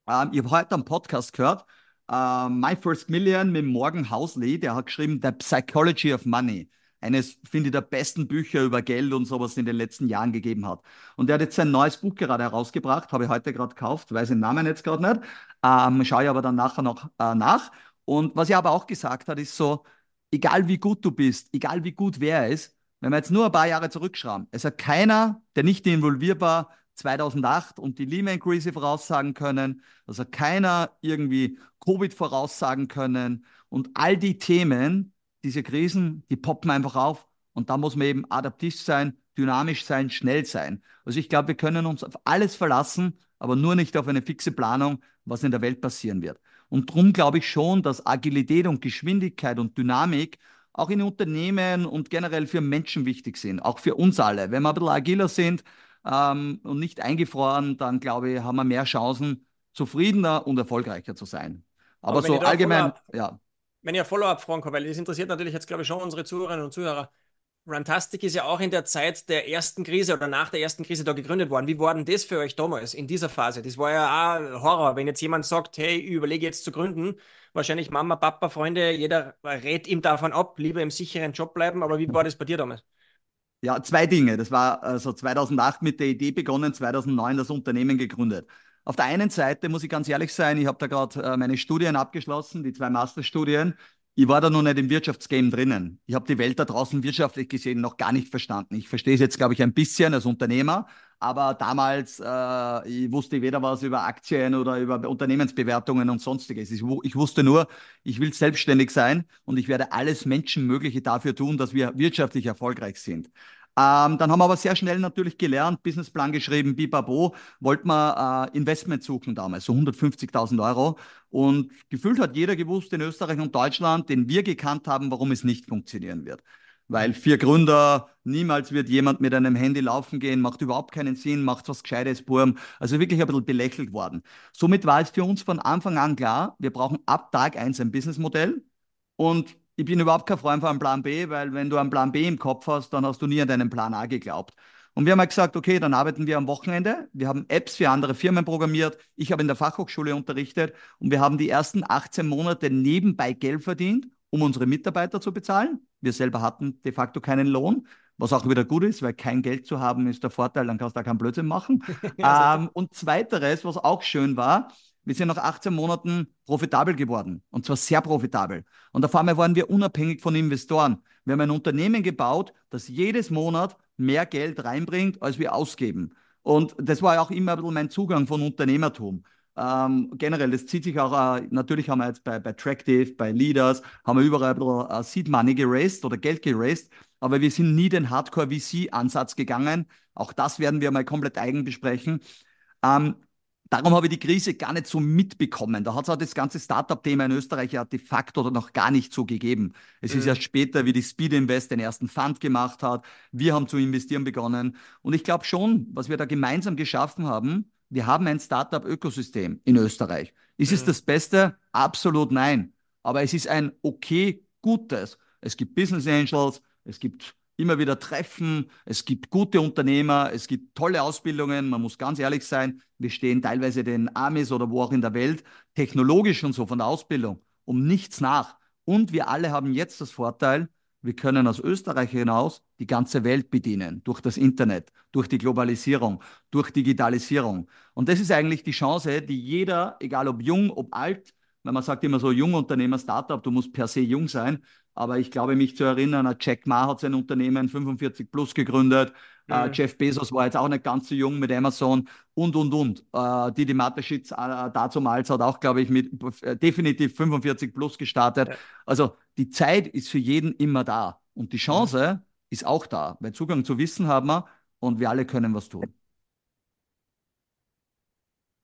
ähm, ich habe heute einen Podcast gehört, uh, My First Million mit Morgan Housley, der hat geschrieben The Psychology of Money. Eines, finde ich, der besten Bücher über Geld und sowas in den letzten Jahren gegeben hat. Und der hat jetzt sein neues Buch gerade herausgebracht, habe ich heute gerade gekauft, weiß den Namen jetzt gerade nicht, ähm, schaue ich aber dann nachher noch äh, nach. Und was er aber auch gesagt hat, ist so, egal wie gut du bist, egal wie gut wer ist, wenn wir jetzt nur ein paar Jahre zurückschrauben, es hat keiner, der nicht involviert war, 2008 und die Lehman-Krise voraussagen können. Also keiner irgendwie Covid voraussagen können. Und all die Themen, diese Krisen, die poppen einfach auf. Und da muss man eben adaptiv sein, dynamisch sein, schnell sein. Also ich glaube, wir können uns auf alles verlassen, aber nur nicht auf eine fixe Planung, was in der Welt passieren wird. Und darum glaube ich schon, dass Agilität und Geschwindigkeit und Dynamik auch in Unternehmen und generell für Menschen wichtig sind, auch für uns alle. Wenn wir ein bisschen agiler sind, ähm, und nicht eingefroren, dann glaube ich, haben wir mehr Chancen, zufriedener und erfolgreicher zu sein. Aber, Aber so allgemein, ja. Wenn ihr Follow-up fragen kann, weil das interessiert natürlich jetzt, glaube ich, schon unsere Zuhörerinnen und Zuhörer. Rantastic ist ja auch in der Zeit der ersten Krise oder nach der ersten Krise da gegründet worden. Wie war denn das für euch damals in dieser Phase? Das war ja auch Horror, wenn jetzt jemand sagt, hey, überlege jetzt zu gründen. Wahrscheinlich Mama, Papa, Freunde, jeder rät ihm davon ab, lieber im sicheren Job bleiben. Aber wie war das bei dir damals? Ja, zwei Dinge. Das war also 2008 mit der Idee begonnen, 2009 das Unternehmen gegründet. Auf der einen Seite muss ich ganz ehrlich sein, ich habe da gerade äh, meine Studien abgeschlossen, die zwei Masterstudien. Ich war da noch nicht im Wirtschaftsgame drinnen. Ich habe die Welt da draußen wirtschaftlich gesehen noch gar nicht verstanden. Ich verstehe es jetzt, glaube ich, ein bisschen als Unternehmer, aber damals, äh, ich wusste weder was über Aktien oder über Unternehmensbewertungen und sonstiges. Ich, ich wusste nur, ich will selbstständig sein und ich werde alles Menschenmögliche dafür tun, dass wir wirtschaftlich erfolgreich sind. Ähm, dann haben wir aber sehr schnell natürlich gelernt, Businessplan geschrieben, bibabo, wollten wir äh, Investment suchen damals, so 150.000 Euro. Und gefühlt hat jeder gewusst in Österreich und Deutschland, den wir gekannt haben, warum es nicht funktionieren wird. Weil vier Gründer, niemals wird jemand mit einem Handy laufen gehen, macht überhaupt keinen Sinn, macht was Gescheites, Burm. Also wirklich ein bisschen belächelt worden. Somit war es für uns von Anfang an klar, wir brauchen ab Tag eins ein Businessmodell. Und ich bin überhaupt kein Freund von einem Plan B, weil wenn du einen Plan B im Kopf hast, dann hast du nie an deinen Plan A geglaubt. Und wir haben halt gesagt, okay, dann arbeiten wir am Wochenende. Wir haben Apps für andere Firmen programmiert. Ich habe in der Fachhochschule unterrichtet und wir haben die ersten 18 Monate nebenbei Geld verdient, um unsere Mitarbeiter zu bezahlen. Wir selber hatten de facto keinen Lohn, was auch wieder gut ist, weil kein Geld zu haben ist der Vorteil, dann kannst du da keinen Blödsinn machen. ähm, und zweiteres, was auch schön war, wir sind nach 18 Monaten profitabel geworden und zwar sehr profitabel. Und auf einmal waren wir unabhängig von Investoren. Wir haben ein Unternehmen gebaut, das jedes Monat mehr Geld reinbringt, als wir ausgeben. Und das war auch immer ein bisschen mein Zugang von Unternehmertum. Ähm, generell, das zieht sich auch, äh, natürlich haben wir jetzt bei, bei Tractive, bei Leaders, haben wir überall ein bisschen äh, Seed Money geraced oder Geld geraced, aber wir sind nie den Hardcore-VC-Ansatz gegangen. Auch das werden wir mal komplett eigen besprechen. Ähm, Darum habe ich die Krise gar nicht so mitbekommen. Da hat es auch das ganze Startup-Thema in Österreich ja de facto noch gar nicht so gegeben. Es mhm. ist erst später, wie die Speed Invest den ersten Fund gemacht hat. Wir haben zu investieren begonnen. Und ich glaube schon, was wir da gemeinsam geschaffen haben, wir haben ein Startup-Ökosystem in Österreich. Ist mhm. es das Beste? Absolut nein. Aber es ist ein okay gutes. Es gibt Business Angels, es gibt immer wieder treffen. Es gibt gute Unternehmer, es gibt tolle Ausbildungen. Man muss ganz ehrlich sein, wir stehen teilweise den Amis oder wo auch in der Welt technologisch und so von der Ausbildung um nichts nach. Und wir alle haben jetzt das Vorteil, wir können aus Österreich hinaus die ganze Welt bedienen durch das Internet, durch die Globalisierung, durch Digitalisierung. Und das ist eigentlich die Chance, die jeder, egal ob jung, ob alt, weil man sagt immer so, Jungunternehmer, Startup, du musst per se jung sein. Aber ich glaube, mich zu erinnern, Jack Ma hat sein Unternehmen 45 plus gegründet. Äh, mhm. Uh, Jeff Bezos war jetzt auch nicht ganz so jung mit Amazon und, und, und. Uh, Didi Mateschitz uh, dazumals hat auch, glaube ich, mit definitiv 45 plus gestartet. Ja. Also die Zeit ist für jeden immer da. Und die Chance mhm. ist auch da, weil Zugang zu Wissen haben wir und wir alle können was tun.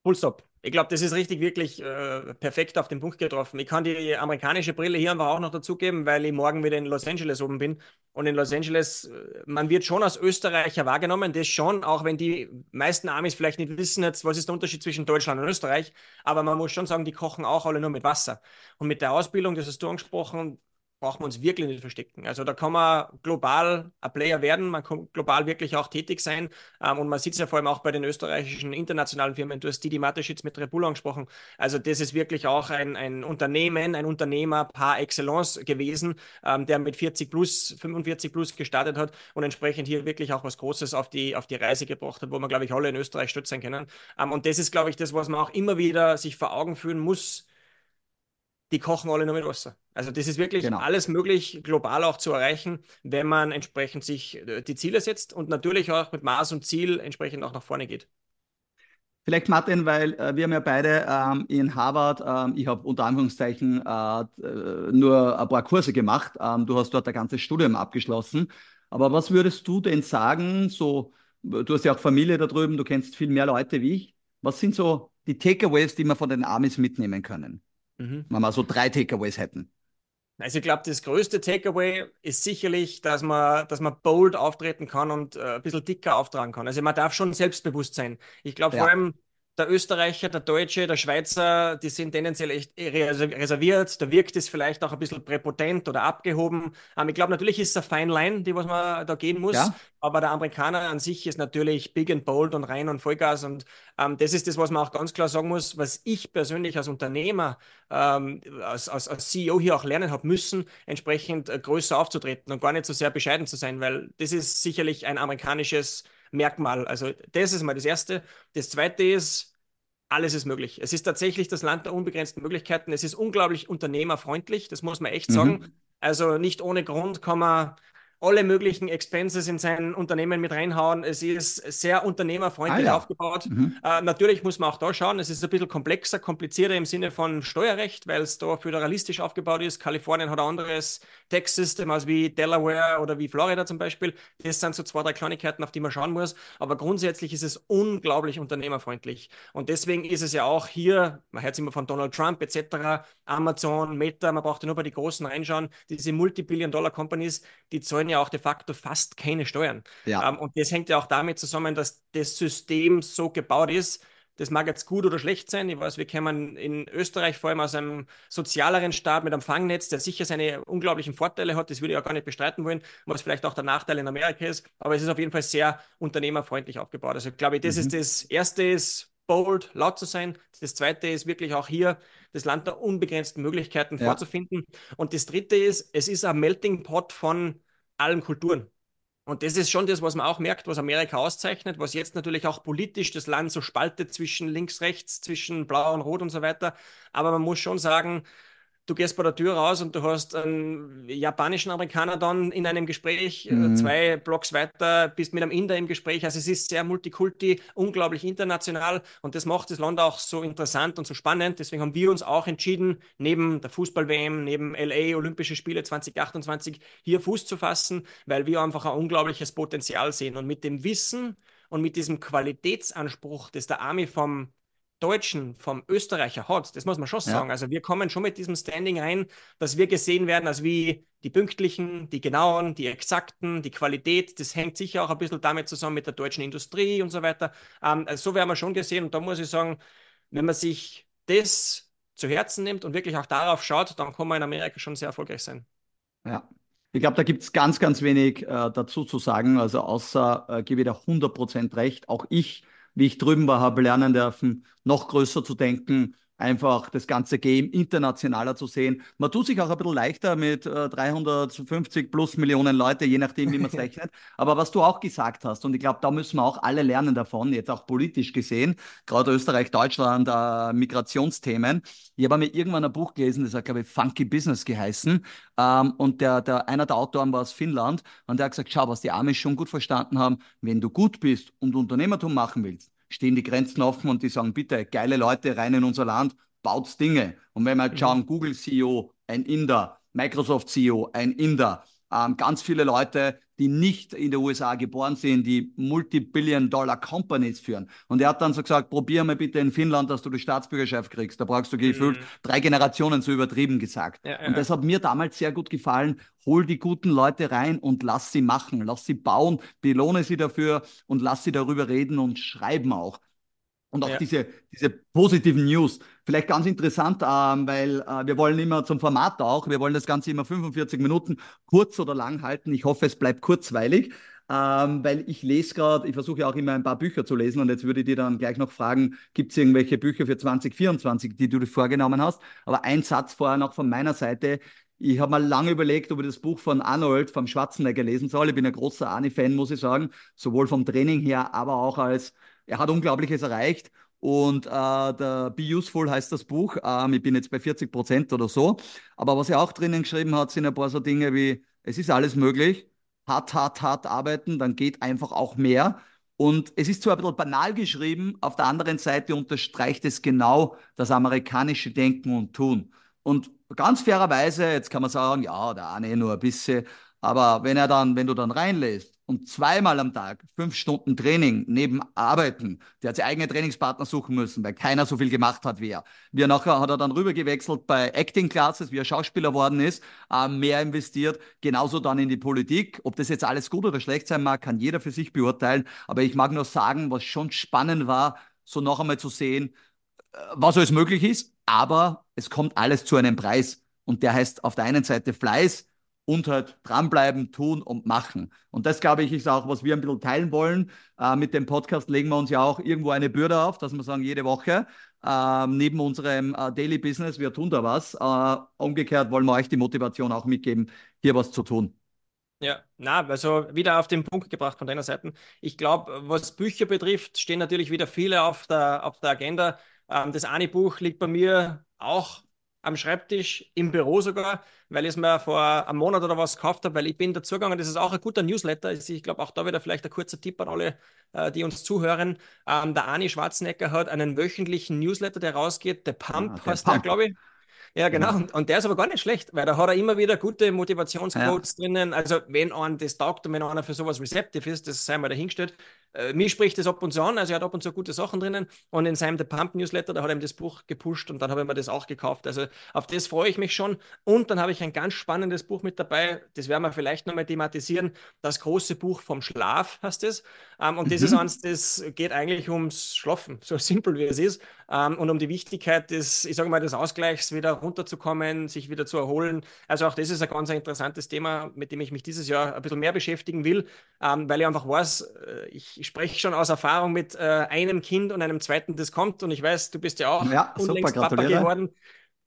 Full stop. Ich glaube, das ist richtig, wirklich äh, perfekt auf den Punkt getroffen. Ich kann die amerikanische Brille hier einfach auch noch dazugeben, weil ich morgen wieder in Los Angeles oben bin. Und in Los Angeles, äh, man wird schon als Österreicher wahrgenommen, das schon, auch wenn die meisten Amis vielleicht nicht wissen, jetzt, was ist der Unterschied zwischen Deutschland und Österreich. Aber man muss schon sagen, die kochen auch alle nur mit Wasser. Und mit der Ausbildung, das hast du angesprochen, braucht man uns wirklich nicht verstecken. Also da kann man global ein Player werden, man kann global wirklich auch tätig sein ähm, und man sieht es ja vor allem auch bei den österreichischen internationalen Firmen. Du hast Didi Mateschitz mit Repul angesprochen. Also das ist wirklich auch ein, ein Unternehmen, ein Unternehmer par excellence gewesen, ähm, der mit 40 plus, 45 plus gestartet hat und entsprechend hier wirklich auch was Großes auf die, auf die Reise gebracht hat, wo man, glaube ich, alle in Österreich stolz sein können. Ähm, und das ist, glaube ich, das, was man auch immer wieder sich vor Augen führen muss, die kochen alle nur mit Wasser. Also das ist wirklich genau. alles möglich, global auch zu erreichen, wenn man entsprechend sich äh, die Ziele setzt und natürlich auch mit Maß und Ziel entsprechend auch nach vorne geht. Vielleicht Martin, weil äh, wir haben ja beide ähm, in Harvard, ähm, ich habe unter Anführungszeichen äh, äh, nur ein paar Kurse gemacht, ähm, du hast dort ein ganzes Studium abgeschlossen. Aber was würdest du denn sagen, so, du hast ja auch Familie da drüben, du kennst viel mehr Leute wie ich. Was sind so die Takeaways, die wir von den Amis mitnehmen können? Mhm. Wenn wir so drei Takeaways hätten. Also ich glaube, das größte Takeaway ist sicherlich, dass man, dass man bold auftreten kann und äh, ein bisschen dicker auftragen kann. Also man darf schon selbstbewusst sein. Ich glaube ja. vor allem, der Österreicher, der Deutsche, der Schweizer, die sind tendenziell echt reserviert. Da wirkt es vielleicht auch ein bisschen präpotent oder abgehoben. Ähm, ich glaube, natürlich ist es eine Fine Line, die was man da gehen muss. Ja. Aber der Amerikaner an sich ist natürlich big and bold und rein und Vollgas. Und ähm, das ist das, was man auch ganz klar sagen muss, was ich persönlich als Unternehmer, ähm, als, als, als CEO hier auch lernen habe müssen, entsprechend äh, größer aufzutreten und gar nicht so sehr bescheiden zu sein, weil das ist sicherlich ein amerikanisches Merkmal. Also das ist mal das Erste. Das Zweite ist, alles ist möglich. Es ist tatsächlich das Land der unbegrenzten Möglichkeiten. Es ist unglaublich unternehmerfreundlich, das muss man echt mhm. sagen. Also nicht ohne Grund kann man alle möglichen Expenses in sein Unternehmen mit reinhauen. Es ist sehr unternehmerfreundlich ah, ja. aufgebaut. Mhm. Äh, natürlich muss man auch da schauen, es ist ein bisschen komplexer, komplizierter im Sinne von Steuerrecht, weil es da föderalistisch aufgebaut ist. Kalifornien hat ein anderes Tax-System als wie Delaware oder wie Florida zum Beispiel. Das sind so zwei, drei Kleinigkeiten, auf die man schauen muss. Aber grundsätzlich ist es unglaublich unternehmerfreundlich. Und deswegen ist es ja auch hier, man hört es immer von Donald Trump etc., Amazon, Meta, man braucht ja nur bei die Großen reinschauen, diese Multibillion-Dollar-Companies, die zahlen ja auch de facto fast keine Steuern. Ja. Ähm, und das hängt ja auch damit zusammen, dass das System so gebaut ist, das mag jetzt gut oder schlecht sein. Ich weiß, wir kommen in Österreich vor allem aus einem sozialeren Staat mit einem Fangnetz, der sicher seine unglaublichen Vorteile hat. Das würde ich auch gar nicht bestreiten wollen, was vielleicht auch der Nachteil in Amerika ist. Aber es ist auf jeden Fall sehr unternehmerfreundlich aufgebaut. Also ich glaube, das mhm. ist das Erste ist, bold, laut zu sein. Das Zweite ist wirklich auch hier das Land der unbegrenzten Möglichkeiten ja. vorzufinden. Und das Dritte ist, es ist ein Melting Pot von allen Kulturen. Und das ist schon das, was man auch merkt, was Amerika auszeichnet, was jetzt natürlich auch politisch das Land so spaltet zwischen links, rechts, zwischen blau und rot und so weiter. Aber man muss schon sagen, du gehst bei der Tür raus und du hast einen japanischen Amerikaner dann in einem Gespräch, äh, mhm. zwei Blocks weiter, bist mit einem Inder im Gespräch. Also es ist sehr multikulti, unglaublich international und das macht das Land auch so interessant und so spannend. Deswegen haben wir uns auch entschieden, neben der Fußball-WM, neben LA Olympische Spiele 2028 hier Fuß zu fassen, weil wir einfach ein unglaubliches Potenzial sehen. Und mit dem Wissen und mit diesem Qualitätsanspruch, das der Army vom Deutschen vom Österreicher hat, das muss man schon sagen. Ja. Also wir kommen schon mit diesem Standing rein, dass wir gesehen werden als wie die pünktlichen, die genauen, die exakten, die Qualität. Das hängt sicher auch ein bisschen damit zusammen mit der deutschen Industrie und so weiter. Ähm, also so werden wir schon gesehen. Und da muss ich sagen, wenn man sich das zu Herzen nimmt und wirklich auch darauf schaut, dann kann man in Amerika schon sehr erfolgreich sein. Ja. Ich glaube, da gibt es ganz, ganz wenig äh, dazu zu sagen. Also außer äh, gebe ich da 100% recht. Auch ich wie ich drüben war, habe lernen dürfen, noch größer zu denken, einfach das ganze Game internationaler zu sehen. Man tut sich auch ein bisschen leichter mit äh, 350 plus Millionen Leute, je nachdem, wie man es rechnet. Aber was du auch gesagt hast, und ich glaube, da müssen wir auch alle lernen davon, jetzt auch politisch gesehen, gerade Österreich, Deutschland, äh, Migrationsthemen. Ich habe mir irgendwann ein Buch gelesen, das hat, glaube ich, Funky Business geheißen. Ähm, und der, der, einer der Autoren war aus Finnland und der hat gesagt, schau, was die Amis schon gut verstanden haben, wenn du gut bist und Unternehmertum machen willst, stehen die Grenzen offen und die sagen, bitte, geile Leute rein in unser Land, baut Dinge. Und wenn wir halt schauen, Google CEO, ein Inder, Microsoft CEO, ein Inder, ähm, ganz viele Leute, die nicht in den USA geboren sind, die Multi-Billion-Dollar-Companies führen. Und er hat dann so gesagt, probier mal bitte in Finnland, dass du die Staatsbürgerschaft kriegst. Da brauchst du gefühlt mhm. drei Generationen, so übertrieben gesagt. Ja, ja. Und das hat mir damals sehr gut gefallen. Hol die guten Leute rein und lass sie machen, lass sie bauen, belohne sie dafür und lass sie darüber reden und schreiben auch. Und auch ja. diese, diese positiven News. Vielleicht ganz interessant, ähm, weil äh, wir wollen immer zum Format auch, wir wollen das Ganze immer 45 Minuten kurz oder lang halten. Ich hoffe, es bleibt kurzweilig, ähm, weil ich lese gerade, ich versuche auch immer ein paar Bücher zu lesen und jetzt würde ich dir dann gleich noch fragen, gibt es irgendwelche Bücher für 2024, die du dir vorgenommen hast? Aber ein Satz vorher noch von meiner Seite. Ich habe mal lange überlegt, ob ich das Buch von Arnold, vom Schwarzenegger lesen soll. Ich bin ein großer Arnie-Fan, muss ich sagen, sowohl vom Training her, aber auch als er hat Unglaubliches erreicht. Und äh, der Be Useful heißt das Buch. Ähm, ich bin jetzt bei 40 Prozent oder so. Aber was er auch drinnen geschrieben hat, sind ein paar so Dinge wie, es ist alles möglich. Hart, hart, hart arbeiten, dann geht einfach auch mehr. Und es ist zwar ein bisschen banal geschrieben, auf der anderen Seite unterstreicht es genau das amerikanische Denken und Tun. Und ganz fairerweise, jetzt kann man sagen, ja, der eine nur ein bisschen, aber wenn er dann, wenn du dann reinlässt und zweimal am Tag fünf Stunden Training neben Arbeiten, der hat sich eigene Trainingspartner suchen müssen, weil keiner so viel gemacht hat wie er. Wie er nachher hat er dann rüber gewechselt bei Acting Classes, wie er Schauspieler worden ist, äh, mehr investiert, genauso dann in die Politik. Ob das jetzt alles gut oder schlecht sein mag, kann jeder für sich beurteilen. Aber ich mag nur sagen, was schon spannend war, so noch einmal zu sehen, äh, was alles möglich ist, aber es kommt alles zu einem Preis. Und der heißt auf der einen Seite Fleiß, und halt dranbleiben, tun und machen. Und das, glaube ich, ist auch, was wir ein bisschen teilen wollen. Äh, mit dem Podcast legen wir uns ja auch irgendwo eine Bürde auf, dass wir sagen, jede Woche, äh, neben unserem äh, Daily Business, wir tun da was. Äh, umgekehrt wollen wir euch die Motivation auch mitgeben, hier was zu tun. Ja, na, also wieder auf den Punkt gebracht von deiner Seite. Ich glaube, was Bücher betrifft, stehen natürlich wieder viele auf der, auf der Agenda. Ähm, das eine Buch liegt bei mir auch am Schreibtisch, im Büro sogar, weil ich es mir vor einem Monat oder was gekauft habe, weil ich bin dazugegangen. Das ist auch ein guter Newsletter. Ich glaube, auch da wieder vielleicht ein kurzer Tipp an alle, äh, die uns zuhören. Ähm, der Ani Schwarzenegger hat einen wöchentlichen Newsletter, der rausgeht. The Pump ah, heißt der, glaube ich. Ja, genau. genau. Und, und, der ist aber gar nicht schlecht, weil da hat er immer wieder gute Motivationsquotes ja. drinnen. Also, wenn einer das taugt und wenn einer für sowas receptive ist, das sei mal dahingestellt. Äh, mir spricht das ab und zu an, also er hat ab und zu gute Sachen drinnen. Und in seinem The Pump Newsletter, da hat er ihm das Buch gepusht und dann habe ich mir das auch gekauft. Also, auf das freue ich mich schon. Und dann habe ich ein ganz spannendes Buch mit dabei, das werden wir vielleicht nochmal thematisieren. Das große Buch vom Schlaf heißt es. Ähm, und mhm. das ist eins, das geht eigentlich ums Schlafen, so simpel wie es ist. Ähm, und um die Wichtigkeit des, ich sage mal, des Ausgleichs wieder runterzukommen, sich wieder zu erholen. Also auch das ist ein ganz interessantes Thema, mit dem ich mich dieses Jahr ein bisschen mehr beschäftigen will, ähm, weil ich einfach weiß, äh, ich, ich spreche schon aus Erfahrung mit äh, einem Kind und einem zweiten, das kommt und ich weiß, du bist ja auch ja, unlängst super, Papa geworden.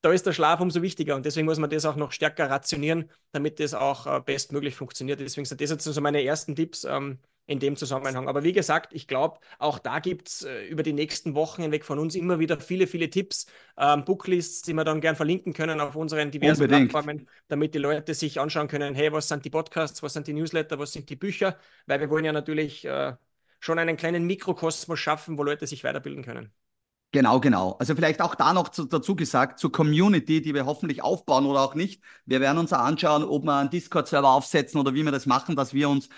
Da ist der Schlaf umso wichtiger und deswegen muss man das auch noch stärker rationieren, damit das auch äh, bestmöglich funktioniert. Deswegen sind das jetzt so meine ersten Tipps. Ähm, in dem Zusammenhang. Aber wie gesagt, ich glaube, auch da gibt es äh, über die nächsten Wochen hinweg von uns immer wieder viele, viele Tipps, ähm, Booklists, die wir dann gern verlinken können auf unseren diversen Unbedingt. Plattformen, damit die Leute sich anschauen können, hey, was sind die Podcasts, was sind die Newsletter, was sind die Bücher, weil wir wollen ja natürlich äh, schon einen kleinen Mikrokosmos schaffen, wo Leute sich weiterbilden können. Genau, genau. Also vielleicht auch da noch zu, dazu gesagt, zur Community, die wir hoffentlich aufbauen oder auch nicht. Wir werden uns anschauen, ob wir einen Discord-Server aufsetzen oder wie wir das machen, dass wir uns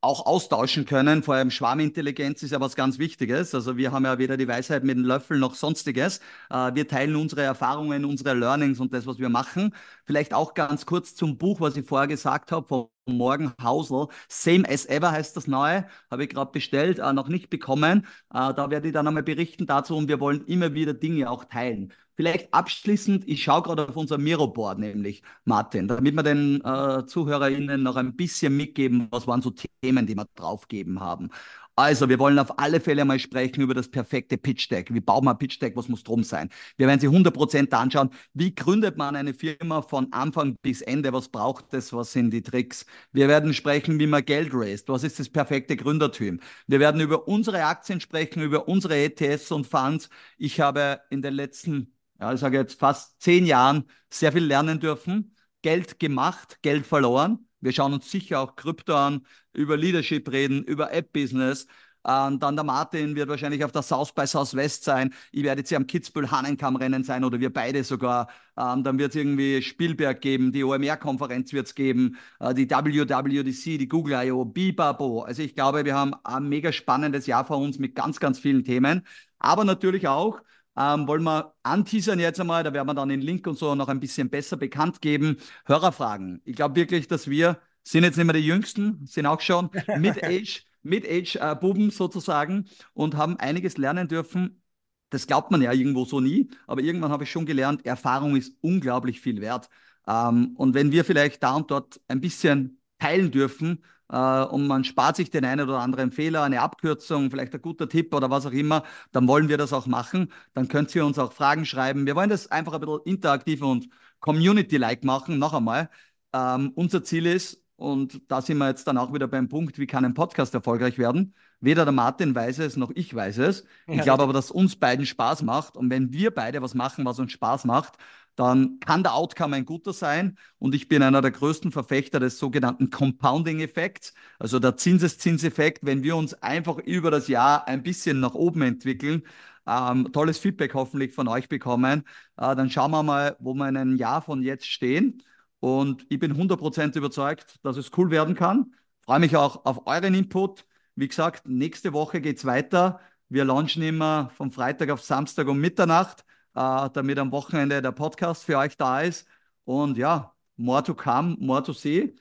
auch austauschen können. Vor allem Schwarmintelligenz ist ja was ganz Wichtiges. Also wir haben ja weder die Weisheit mit dem Löffel noch sonstiges. Äh, wir teilen unsere Erfahrungen, unsere Learnings und das, was wir machen. Vielleicht auch ganz kurz zum Buch, was ich vorher gesagt habe, Morgen Hausel. Same as ever heißt das neue. Habe ich gerade bestellt, äh, noch nicht bekommen. Äh, da werde ich dann einmal berichten dazu und wir wollen immer wieder Dinge auch teilen. Vielleicht abschließend, ich schaue gerade auf unser Miro-Board, nämlich Martin, damit wir den äh, ZuhörerInnen noch ein bisschen mitgeben, was waren so Themen, die wir draufgeben haben. Also, wir wollen auf alle Fälle mal sprechen über das perfekte Pitch Deck. Wie baut man ein Pitch Deck? Was muss drum sein? Wir werden sie 100% anschauen. Wie gründet man eine Firma von Anfang bis Ende? Was braucht es? Was sind die Tricks? Wir werden sprechen, wie man Geld raised. Was ist das perfekte Gründertum? Wir werden über unsere Aktien sprechen, über unsere ETS und Funds. Ich habe in den letzten ja, ich sage jetzt fast zehn Jahren sehr viel lernen dürfen, Geld gemacht, Geld verloren. Wir schauen uns sicher auch Krypto an, über Leadership reden, über App-Business. Ähm, dann der Martin wird wahrscheinlich auf der South by Southwest sein. Ich werde jetzt hier am Kitzbühel Hannenkamm-Rennen sein oder wir beide sogar. Ähm, dann wird es irgendwie Spielberg geben, die OMR-Konferenz wird es geben, äh, die WWDC, die Google I.O., Bibabo. Also ich glaube, wir haben ein mega spannendes Jahr vor uns mit ganz, ganz vielen Themen. Aber natürlich auch ähm, wollen wir anteasern jetzt einmal, da werden wir dann den Link und so noch ein bisschen besser bekannt geben. Hörerfragen. Ich glaube wirklich, dass wir sind jetzt nicht mehr die Jüngsten, sind auch schon Mid-Age, Mid-Age-Buben sozusagen und haben einiges lernen dürfen. Das glaubt man ja irgendwo so nie, aber irgendwann habe ich schon gelernt, Erfahrung ist unglaublich viel wert. Ähm, und wenn wir vielleicht da und dort ein bisschen teilen dürfen, äh, und man spart sich den einen oder anderen Fehler, eine Abkürzung, vielleicht ein guter Tipp oder was auch immer, dann wollen wir das auch machen. Dann könnt ihr uns auch Fragen schreiben. Wir wollen das einfach ein bisschen interaktiv und Community-like machen. Noch einmal, ähm, unser Ziel ist, und da sind wir jetzt dann auch wieder beim Punkt, wie kann ein Podcast erfolgreich werden? Weder der Martin weiß es, noch ich weiß es. Ich ja, glaube aber, dass uns beiden Spaß macht. Und wenn wir beide was machen, was uns Spaß macht, dann kann der Outcome ein guter sein. Und ich bin einer der größten Verfechter des sogenannten Compounding-Effekts, also der Zinseszinseffekt, wenn wir uns einfach über das Jahr ein bisschen nach oben entwickeln, ähm, tolles Feedback hoffentlich von euch bekommen, äh, dann schauen wir mal, wo wir in einem Jahr von jetzt stehen. Und ich bin 100% überzeugt, dass es cool werden kann. Freue mich auch auf euren Input. Wie gesagt, nächste Woche geht es weiter. Wir launchen immer von Freitag auf Samstag um Mitternacht äh, damit am Wochenende der Podcast für euch da ist. Und ja, more to come, more to see.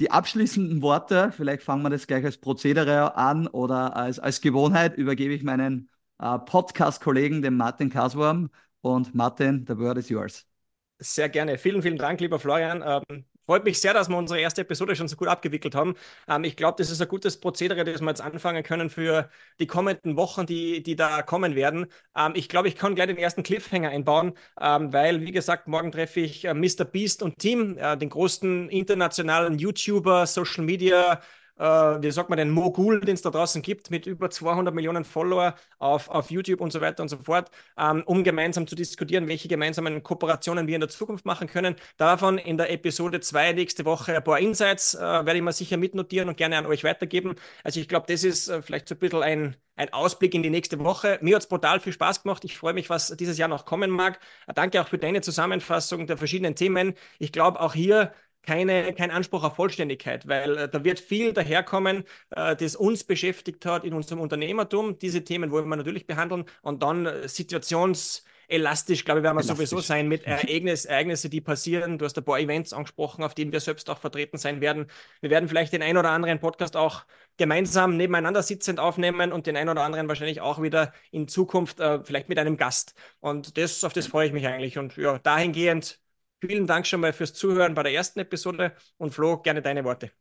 Die abschließenden Worte, vielleicht fangen wir das gleich als Prozedere an oder als, als Gewohnheit, übergebe ich meinen äh, Podcast-Kollegen, dem Martin Kaswurm. Und Martin, the word is yours. Sehr gerne. Vielen, vielen Dank, lieber Florian. Ähm, Freut mich sehr, dass wir unsere erste Episode schon so gut abgewickelt haben. Ähm, ich glaube, das ist ein gutes Prozedere, das wir jetzt anfangen können für die kommenden Wochen, die, die da kommen werden. Ähm, ich glaube, ich kann gleich den ersten Cliffhanger einbauen, ähm, weil, wie gesagt, morgen treffe ich äh, Mr. Beast und Team, äh, den großen internationalen YouTuber, Social Media, äh, wie sagt man, den Mogul, den es da draußen gibt, mit über 200 Millionen Follower auf, auf YouTube und so weiter und so fort, ähm, um gemeinsam zu diskutieren, welche gemeinsamen Kooperationen wir in der Zukunft machen können. Davon in der Episode 2 nächste Woche ein paar Insights äh, werde ich mal sicher mitnotieren und gerne an euch weitergeben. Also ich glaube, das ist äh, vielleicht so ein bisschen ein, ein Ausblick in die nächste Woche. Mir hat es brutal viel Spaß gemacht. Ich freue mich, was dieses Jahr noch kommen mag. Danke auch für deine Zusammenfassung der verschiedenen Themen. Ich glaube, auch hier keine, kein Anspruch auf Vollständigkeit, weil äh, da wird viel daherkommen, äh, das uns beschäftigt hat in unserem Unternehmertum. Diese Themen wollen wir natürlich behandeln und dann äh, situations elastisch, glaube ich, werden wir elastisch. sowieso sein mit Ereignis, Ereignisse, die passieren. Du hast ein paar Events angesprochen, auf denen wir selbst auch vertreten sein werden. Wir werden vielleicht den ein oder anderen Podcast auch gemeinsam nebeneinander sitzend aufnehmen und den ein oder anderen wahrscheinlich auch wieder in Zukunft äh, vielleicht mit einem Gast. Und das, auf das freue ich mich eigentlich. Und ja, dahingehend Vielen Dank schon mal fürs Zuhören bei der ersten Episode und Flo, gerne deine Worte.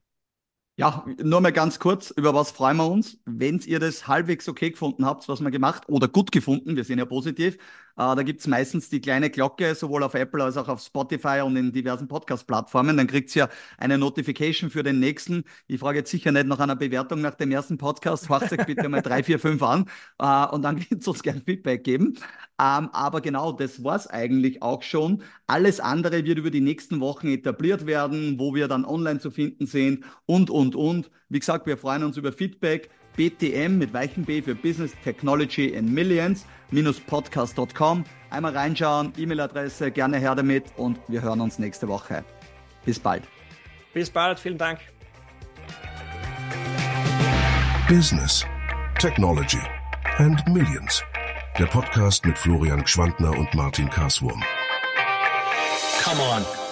Ja, nur mal ganz kurz, über was freuen wir uns? Wenn ihr das halbwegs okay gefunden habt, was wir gemacht, oder gut gefunden, wir sind ja positiv, da gibt es meistens die kleine Glocke, sowohl auf Apple als auch auf Spotify und in diversen Podcast-Plattformen. Dann kriegt ihr ja eine Notification für den nächsten. Ich frage jetzt sicher nicht nach einer Bewertung nach dem ersten Podcast. Horcht euch bitte mal drei, vier, fünf an äh, und dann könnt ihr uns gerne Feedback geben. Ähm, aber genau, das war es eigentlich auch schon. Alles andere wird über die nächsten Wochen etabliert werden, wo wir dann online zu finden sind und, und, und. Wie gesagt, wir freuen uns über Feedback. BTM mit weichen B für Business Technology in Millions podcast.com. Einmal reinschauen, E-Mail-Adresse, gerne her damit und wir hören uns nächste Woche. Bis bald. Bis bald, vielen Dank. Business, Technology and Millions. Der Podcast mit Florian Schwantner und Martin Karswurm. Come on.